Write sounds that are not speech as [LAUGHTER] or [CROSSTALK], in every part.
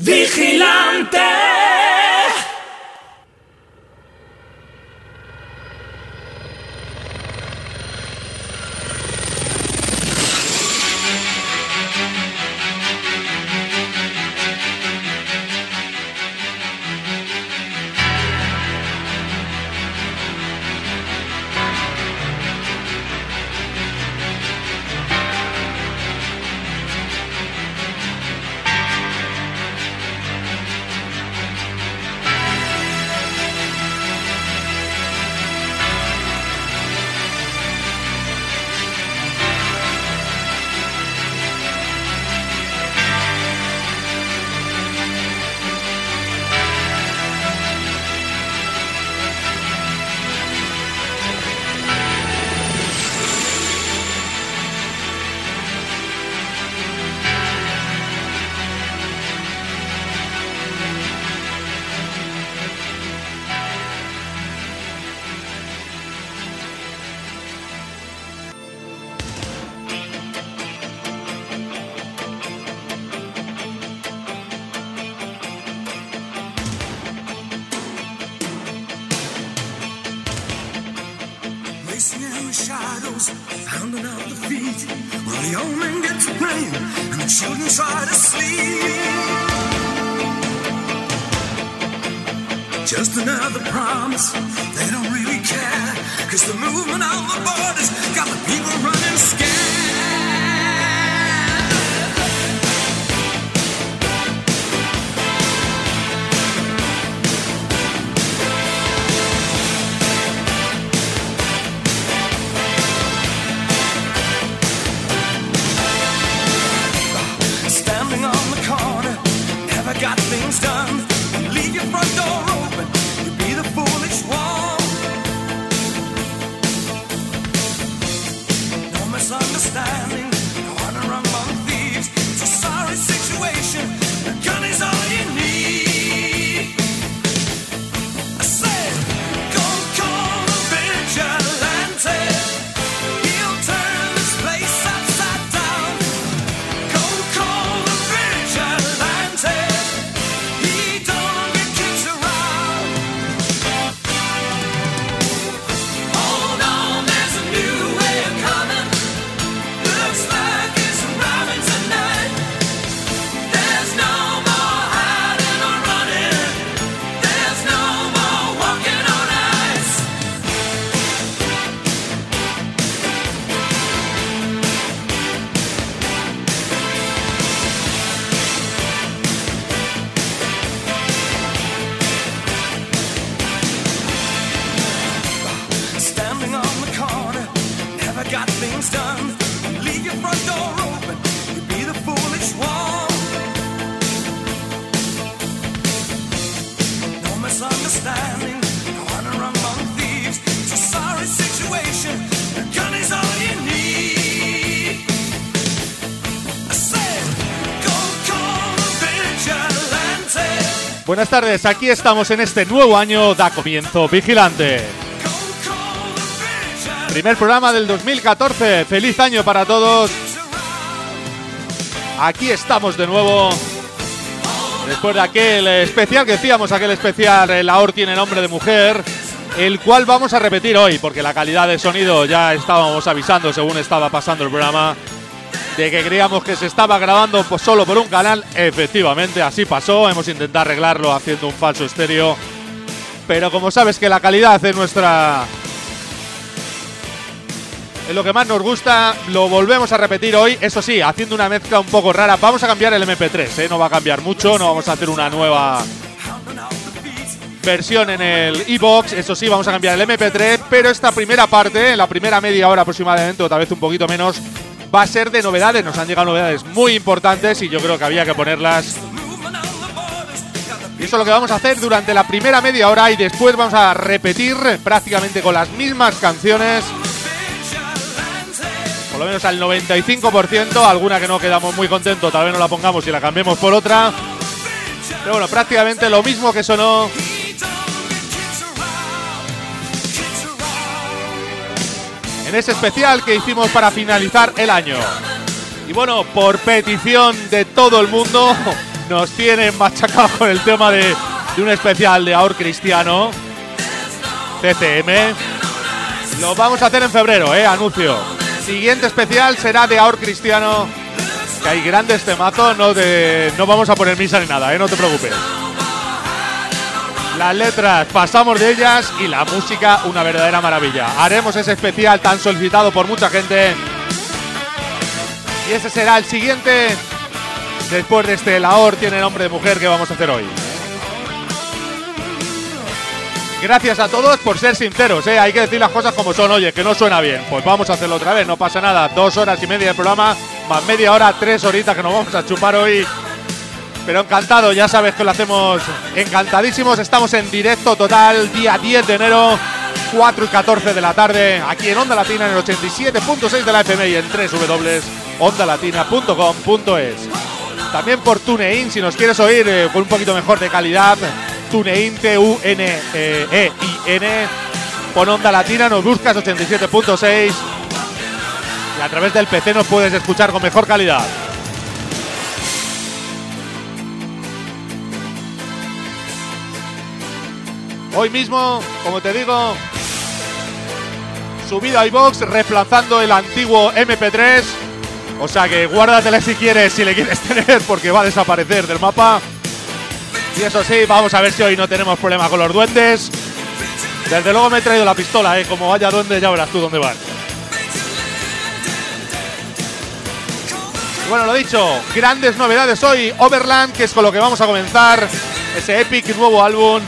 Vigilantes. arms, they don't really care. Cause the movement of the body's got Buenas tardes, aquí estamos en este nuevo año, da comienzo Vigilante. Primer programa del 2014, feliz año para todos. Aquí estamos de nuevo. Después de aquel especial que decíamos, aquel especial, el AOR tiene nombre de mujer, el cual vamos a repetir hoy, porque la calidad de sonido ya estábamos avisando según estaba pasando el programa de que creíamos que se estaba grabando pues, solo por un canal. Efectivamente, así pasó. Hemos intentado arreglarlo haciendo un falso estéreo. Pero como sabes que la calidad es nuestra... Es lo que más nos gusta, lo volvemos a repetir hoy. Eso sí, haciendo una mezcla un poco rara. Vamos a cambiar el MP3, ¿eh? no va a cambiar mucho. No vamos a hacer una nueva versión en el e-box. Eso sí, vamos a cambiar el MP3. Pero esta primera parte, la primera media hora aproximadamente, o tal vez un poquito menos, va a ser de novedades. Nos han llegado novedades muy importantes y yo creo que había que ponerlas. Y eso es lo que vamos a hacer durante la primera media hora y después vamos a repetir prácticamente con las mismas canciones. Por lo menos al 95%, alguna que no quedamos muy contentos, tal vez no la pongamos y la cambiemos por otra. Pero bueno, prácticamente lo mismo que sonó en ese especial que hicimos para finalizar el año. Y bueno, por petición de todo el mundo, nos tienen machacados con el tema de, un especial de Aur Cristiano. CCM. Lo vamos a hacer en febrero, eh, anuncio. Siguiente especial será de Aur Cristiano. Que hay grandes temazos, no vamos a poner misa ni nada, eh, no te preocupes. Las letras, pasamos de ellas y la música, una verdadera maravilla. Haremos ese especial tan solicitado por mucha gente. Y ese será el siguiente. Después de este Laor tiene nombre de mujer que vamos a hacer hoy. Gracias a todos por ser sinceros, ¿eh? hay que decir las cosas como son. Oye, que no suena bien. Pues vamos a hacerlo otra vez, no pasa nada. Dos horas y media de programa, más media hora, tres horitas que nos vamos a chupar hoy pero encantado, ya sabes que lo hacemos encantadísimos. Estamos en directo total, día 10 de enero, 4 y 14 de la tarde, aquí en Onda Latina en el 87.6 de la FM y en www.ondalatina.com.es. También por TuneIn, si nos quieres oír eh, con un poquito mejor de calidad, TuneIn, T-U-N-E-I-N. Pon Onda Latina, nos buscas 87.6 y a través del PC nos puedes escuchar con mejor calidad. Hoy mismo, como te digo, subido a iBox reemplazando el antiguo MP3. O sea que guárdatela si quieres, si le quieres [LAUGHS] tener, porque va a desaparecer del mapa. Y eso sí, vamos a ver si hoy no tenemos problema con los duendes. Desde luego me he traído la pistola, ¿eh? Como vaya duende, ya verás tú dónde van. Bueno, lo dicho, grandes novedades hoy. Overland, que es con lo que vamos a comenzar. Ese epic nuevo álbum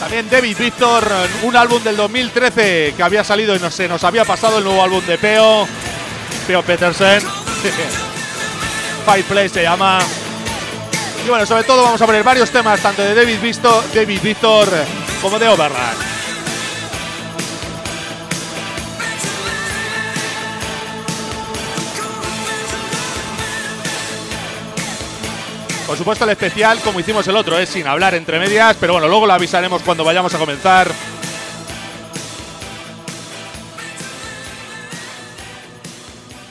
también David Victor, un álbum del 2013 que había salido y no sé, nos había pasado el nuevo álbum de Peo, Peo Petersen. [LAUGHS] Fireplace se llama. Y bueno, sobre todo vamos a poner varios temas, tanto de David, Victor, David Victor como de Overland. Por supuesto el especial, como hicimos el otro, es sin hablar entre medias, pero bueno, luego lo avisaremos cuando vayamos a comenzar.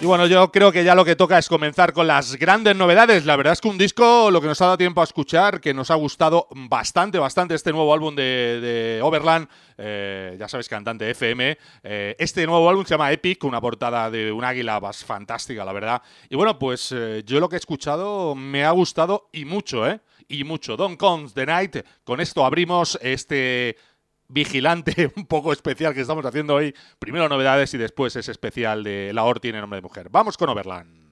Y bueno, yo creo que ya lo que toca es comenzar con las grandes novedades. La verdad es que un disco, lo que nos ha dado tiempo a escuchar, que nos ha gustado bastante, bastante este nuevo álbum de, Overland, eh, ya sabes, cantante FM. Eh, este nuevo álbum se llama Epic, una portada de un águila más fantástica, la verdad. Y bueno, pues eh, yo lo que he escuchado me ha gustado y mucho, ¿eh? Y mucho. Don't Comes the Night. Con esto abrimos este vigilante [LAUGHS] un poco especial que estamos haciendo hoy. Primero novedades y después ese especial de La Or tiene nombre de mujer. Vamos con Overland.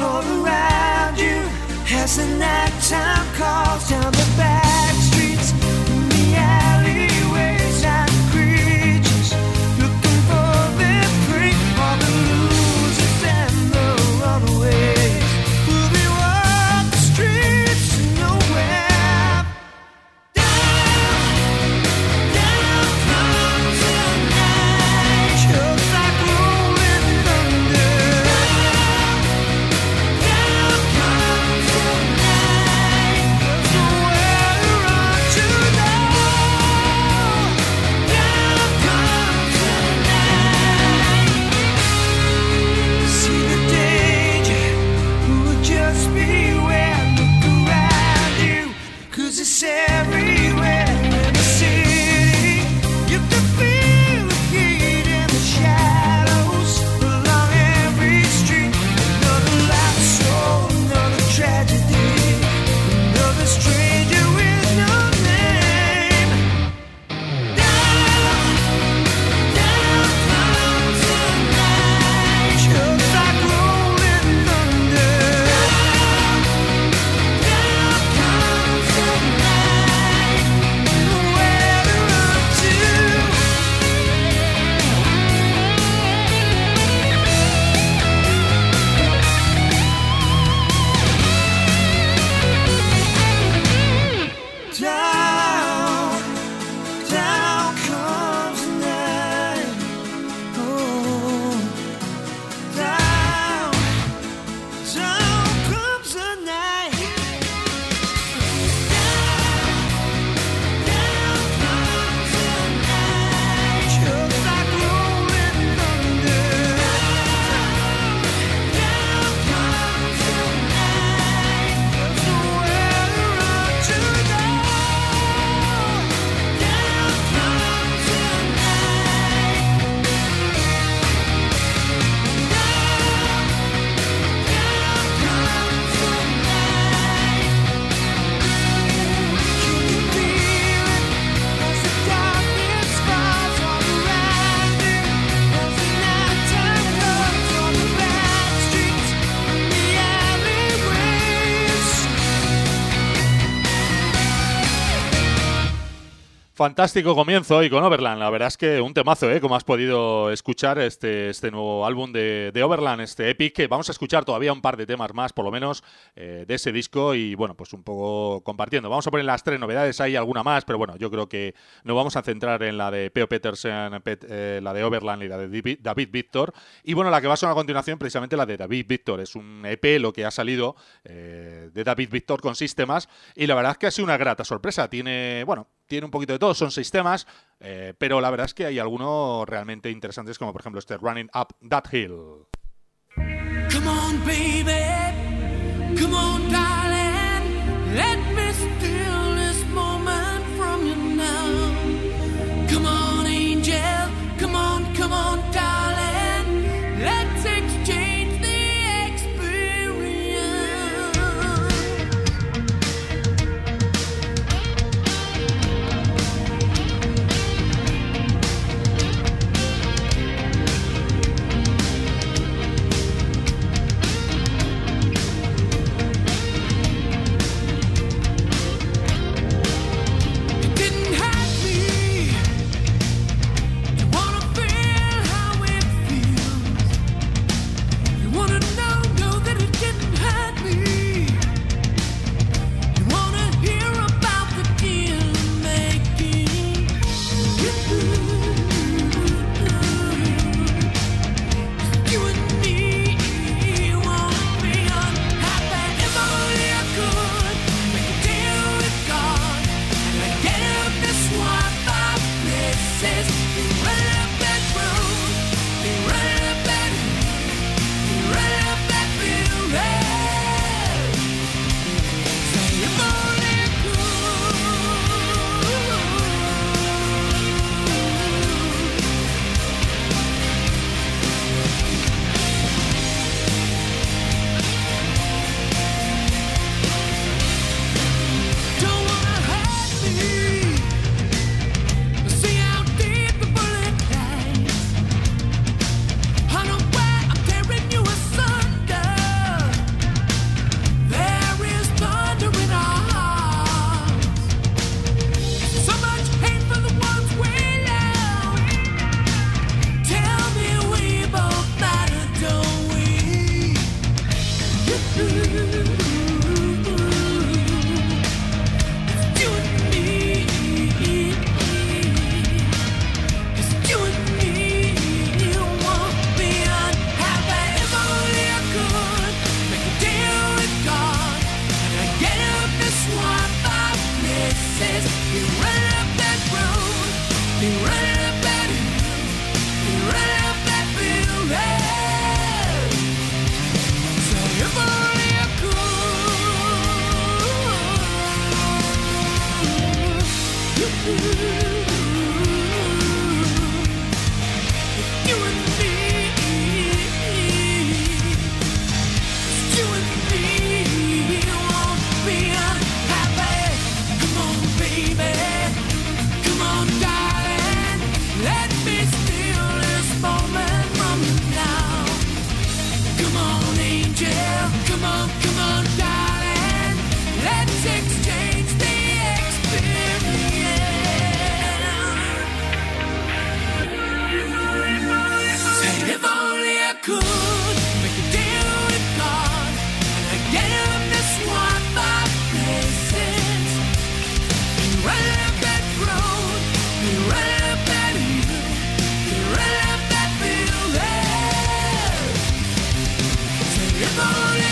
All around you. As the nighttime calls down the back Fantástico comienzo y con Overland. La verdad es que un temazo, ¿eh? Como has podido escuchar este, este nuevo álbum de, Overland, este Epic, que vamos a escuchar todavía un par de temas más, por lo menos, eh, de ese disco y, bueno, pues un poco compartiendo. Vamos a poner las tres novedades, hay alguna más, pero bueno, yo creo que nos vamos a centrar en la de Peo Petersen, eh, la de Overland y la de David Victor. Y bueno, la que va a sonar a continuación, precisamente la de David Victor. Es un EP, lo que ha salido eh, de David Victor con sistemas y la verdad es que ha sido una grata sorpresa. Tiene, bueno, tiene un poquito de todo, son seis temas, eh, pero la verdad es que hay algunos realmente interesantes, como por ejemplo este Running Up That Hill. Come on, baby. Come on, darling. Let me Somebody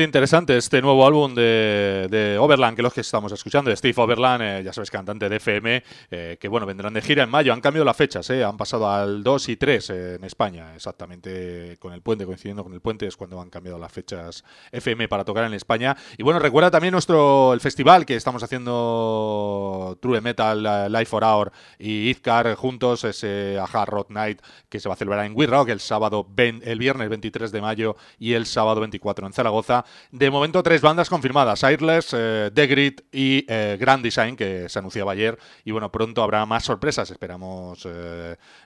Interesante este nuevo álbum de, de Overland, que es los que estamos escuchando, de Steve Overland, eh, ya sabes, cantante de FM, eh, que bueno, vendrán de gira en mayo. Han cambiado las fechas, eh, han pasado al 2 y 3 en España, exactamente con el puente, coincidiendo con el puente, es cuando han cambiado las fechas FM para tocar en España. Y bueno, recuerda también nuestro el festival que estamos haciendo True Metal, Life for Hour y Izcar juntos, ese Hard Rock Night que se va a celebrar en We el sábado, el viernes 23 de mayo y el sábado 24 en Zaragoza De momento, tres bandas confirmadas: Airless, The Grid y Grand Design, que se anunciaba ayer. Y bueno, pronto habrá más sorpresas. Esperamos.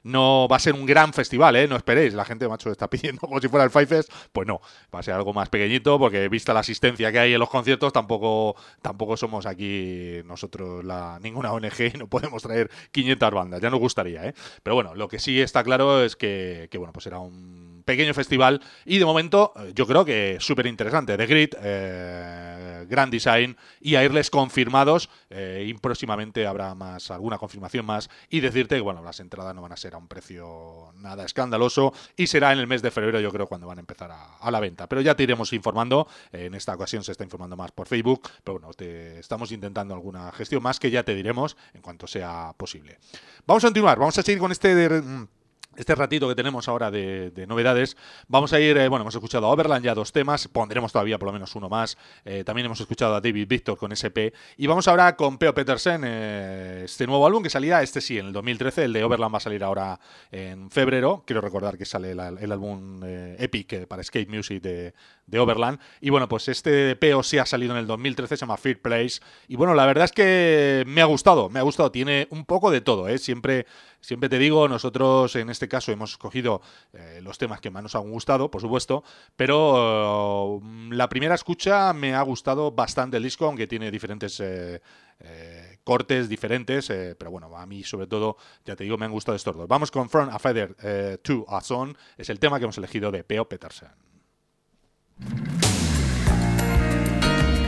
no va a ser un gran festival, ¿eh? No esperéis. La gente, macho, está [LAUGHS] pidiendo como si fuera el Five Fest. Pues no, va a ser algo más pequeñito, porque vista la asistencia que hay en los conciertos, tampoco, tampoco somos aquí nosotros la, ninguna ONG y [LAUGHS] no podemos traer 500 bandas. Ya nos gustaría, ¿eh? Pero bueno, lo que sí está claro es que, bueno, pues será un pequeño festival y de momento eh, yo creo que súper interesante. The Grid, eh, Grand Design y Airless confirmados eh, y próximamente habrá más alguna confirmación más y decirte que bueno, las entradas no van a ser a un precio nada escandaloso y será en el mes de febrero yo creo cuando van a empezar a, la venta. Pero ya te iremos informando, en esta ocasión se está informando más por Facebook, pero bueno, te estamos intentando alguna gestión más que ya te diremos en cuanto sea posible. Vamos a continuar, vamos a seguir con este... Mm, este ratito que tenemos ahora de, novedades, vamos a ir, eh, bueno, hemos escuchado a Overland ya dos temas, pondremos todavía por lo menos uno más, eh, también hemos escuchado a David Victor con SP, y vamos ahora con Peo Petersen, eh, este nuevo álbum que salía, este sí, en el 2013, el de Overland va a salir ahora en febrero, quiero recordar que sale el, álbum Epic para Skate Music de, Overland, y bueno, pues este Peo sí ha salido en el 2013, se llama Fear Place, y bueno, la verdad es que me ha gustado, me ha gustado, tiene un poco de todo, ¿eh? siempre Siempre te digo, nosotros en este caso hemos escogido eh, los temas que más nos han gustado, por supuesto, pero mm, la primera escucha me ha gustado bastante el disco, aunque tiene diferentes eh, eh, cortes diferentes, pero bueno, a mí sobre todo, ya te digo, me han gustado estos dos. Vamos con From a Feather to a Son, es el tema que hemos elegido de Peo Petersen.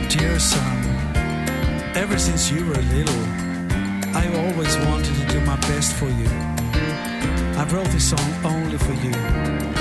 Dear son, ever since you were little I always wanted to do my best for you. I wrote this song only for you.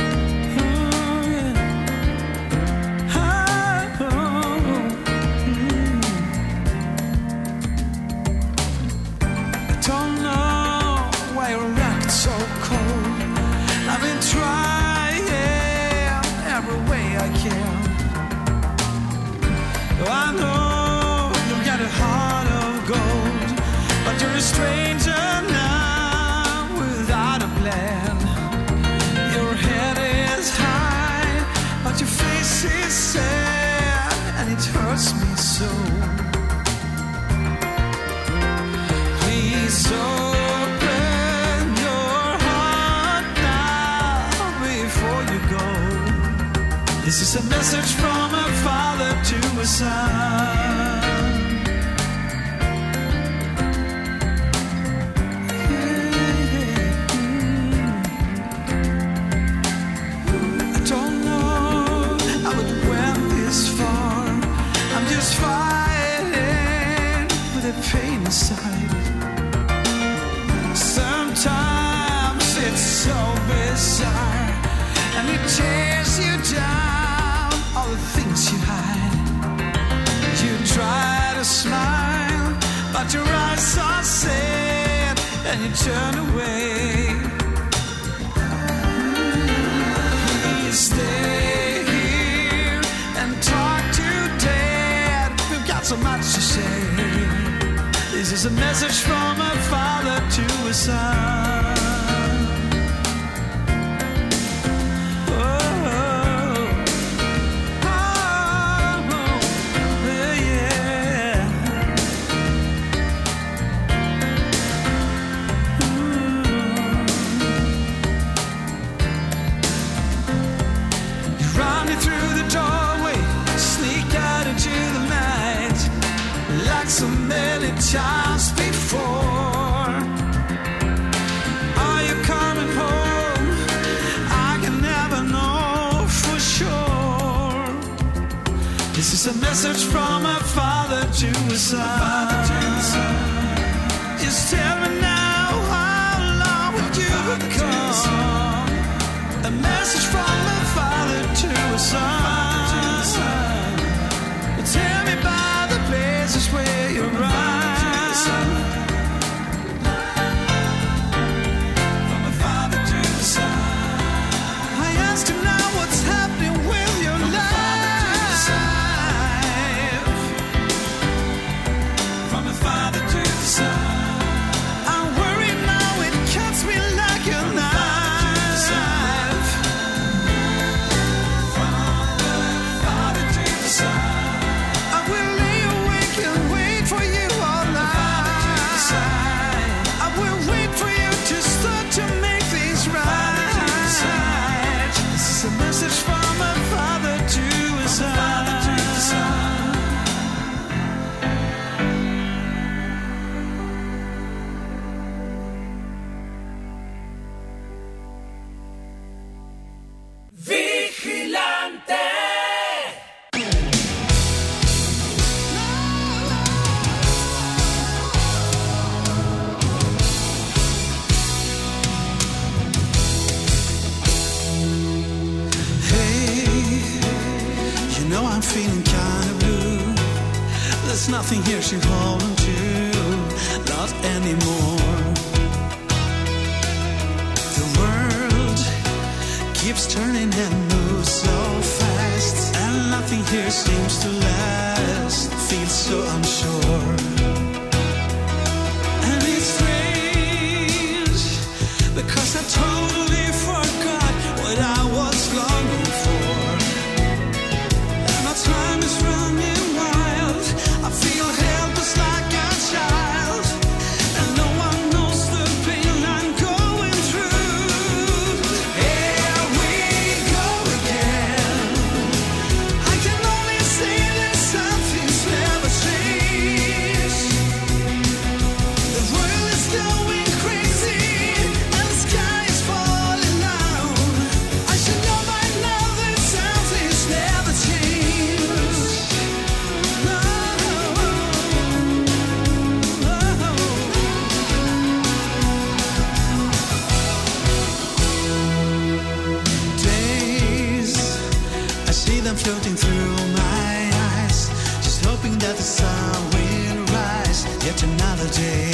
sun will rise yet another day.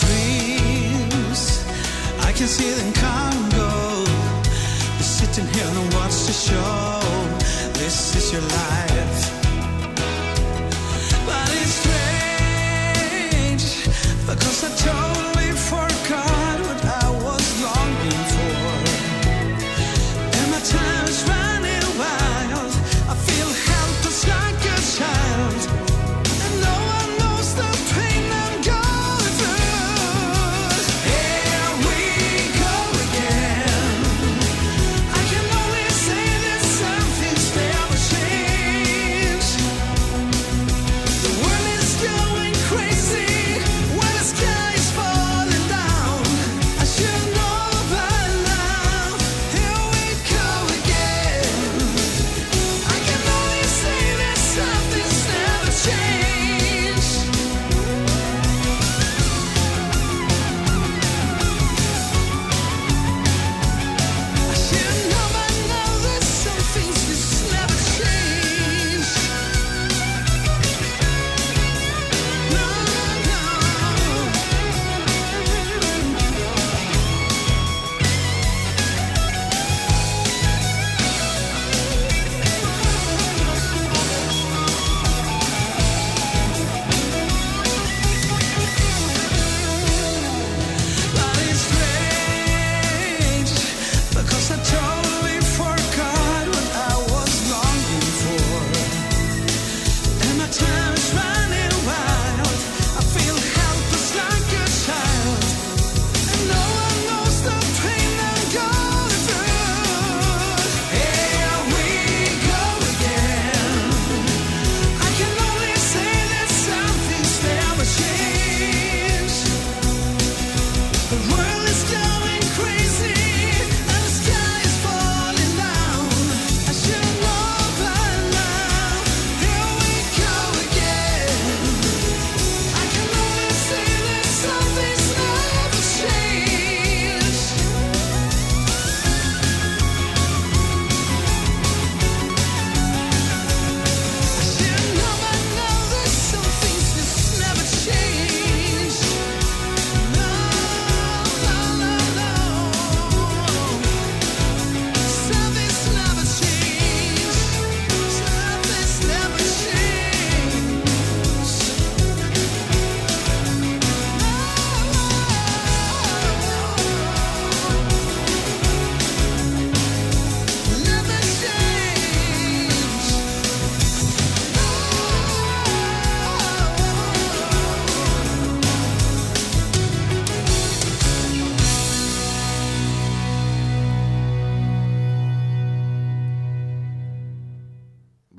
Dreams, I can see them come and go. Sitting here and watch the show. This is your life. But it's strange because I told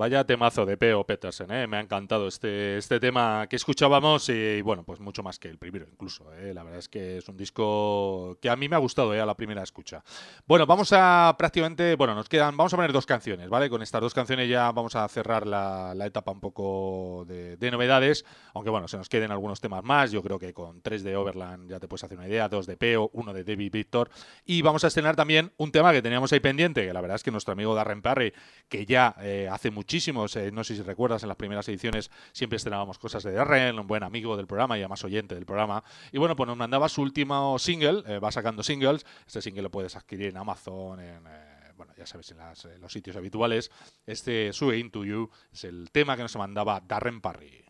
Vaya temazo de P.O. Petersen, ¿eh? me ha encantado este, este tema que escuchábamos y bueno, pues mucho más que el primero incluso. ¿eh? La verdad es que es un disco que a mí me ha gustado ¿eh? a la primera escucha. Bueno, vamos a prácticamente, bueno, nos quedan, vamos a poner dos canciones, ¿vale? Con estas dos canciones ya vamos a cerrar la, etapa un poco de, novedades, aunque bueno, se nos queden algunos temas más. Yo creo que con tres de Overland ya te puedes hacer una idea, dos de P.O., uno de David Victor y vamos a estrenar también un tema que teníamos ahí pendiente, que la verdad es que nuestro amigo Darren Perry, que ya eh, hace mucho muchísimos. Eh, no sé si recuerdas, en las primeras ediciones siempre estrenábamos cosas de Darren, un buen amigo del programa y además oyente del programa. Y bueno, pues nos mandaba su último single, eh, va sacando singles. Este single lo puedes adquirir en Amazon, en. Eh, bueno, ya sabes, en, los sitios habituales. Este Sue Into You es el tema que nos mandaba Darren Parry.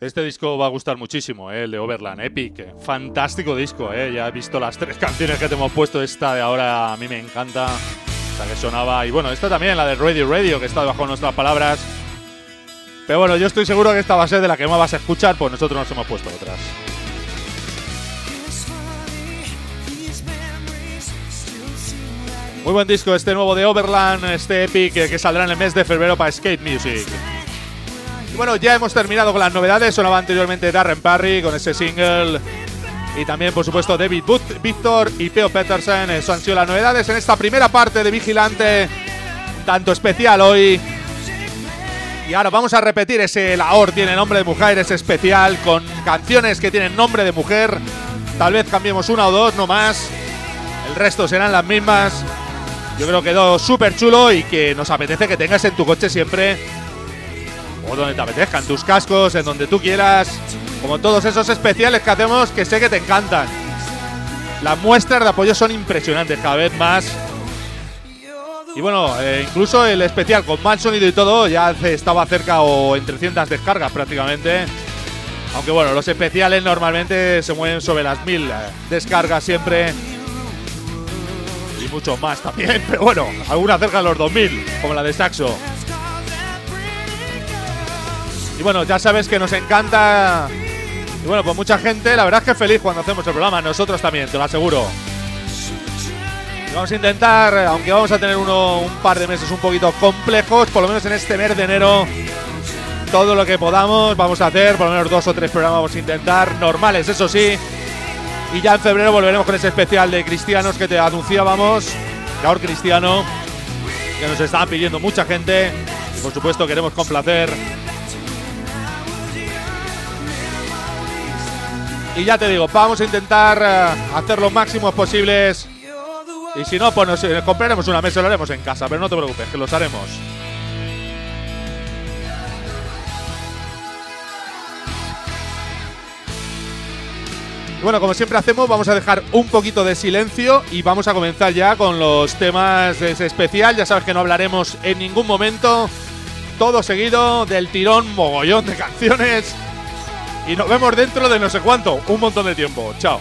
Este disco va a gustar muchísimo, ¿eh? el de Overland Epic. Fantástico disco, ¿eh? ya he visto las tres [LAUGHS] canciones que te hemos puesto. Esta de ahora a mí me encanta, esta que sonaba. Y bueno, esta también, la de Radio Radio, que está bajo nuestras palabras. Pero bueno, yo estoy seguro que esta va a ser de la que más vas a escuchar, pues nosotros nos hemos puesto otras. Muy buen disco este nuevo de Overland, este Epic, eh, que saldrá en el mes de febrero para Skate Music. Bueno, ya hemos terminado con las novedades. Sonaba anteriormente Darren Parry con ese single. Y también, por supuesto, David Booth, Victor y Theo Peterson. Eso han sido las novedades en esta primera parte de Vigilante, tanto especial hoy. Y ahora vamos a repetir ese Lahore tiene nombre de mujer, ese especial, con canciones que tienen nombre de mujer. Tal vez cambiemos una o dos, no más. El resto serán las mismas. Yo creo que quedó súper chulo y que nos apetece que tengas en tu coche siempre. O donde te apetezca, en tus cascos, en donde tú quieras. Como todos esos especiales que hacemos que sé que te encantan. Las muestras de apoyo son impresionantes cada vez más. Y bueno, eh, incluso el especial con mal sonido y todo ya estaba cerca o en 300 descargas prácticamente. Aunque bueno, los especiales normalmente se mueven sobre las mil eh, descargas siempre. Y mucho más también, [LAUGHS] pero bueno, algunas cerca de los 2000, como la de Saxo. Y bueno, ya sabes que nos encanta. Y bueno, pues mucha gente, la verdad es que feliz cuando hacemos el programa. Nosotros también, te lo aseguro. Y vamos a intentar, aunque vamos a tener uno, un par de meses un poquito complejos, por lo menos en este mes de enero, todo lo que podamos vamos a hacer, por lo menos dos o tres programas vamos a intentar, normales, eso sí. Y ya en febrero volveremos con ese especial de cristianos que te anunciábamos, ahora cristiano, que nos estaban pidiendo mucha gente. Y por supuesto queremos complacer. Y ya te digo, vamos a intentar eh, hacer lo máximo posibles. Y si no, pues nos eh, compraremos una mesa y lo haremos en casa, pero no te preocupes, que los haremos. Bueno, como siempre hacemos, vamos a dejar un poquito de silencio y vamos a comenzar ya con los temas de especial. Ya sabes que no hablaremos en ningún momento. Todo seguido del tirón, mogollón de canciones. Y nos vemos dentro de no sé cuánto, un montón de tiempo. Chao.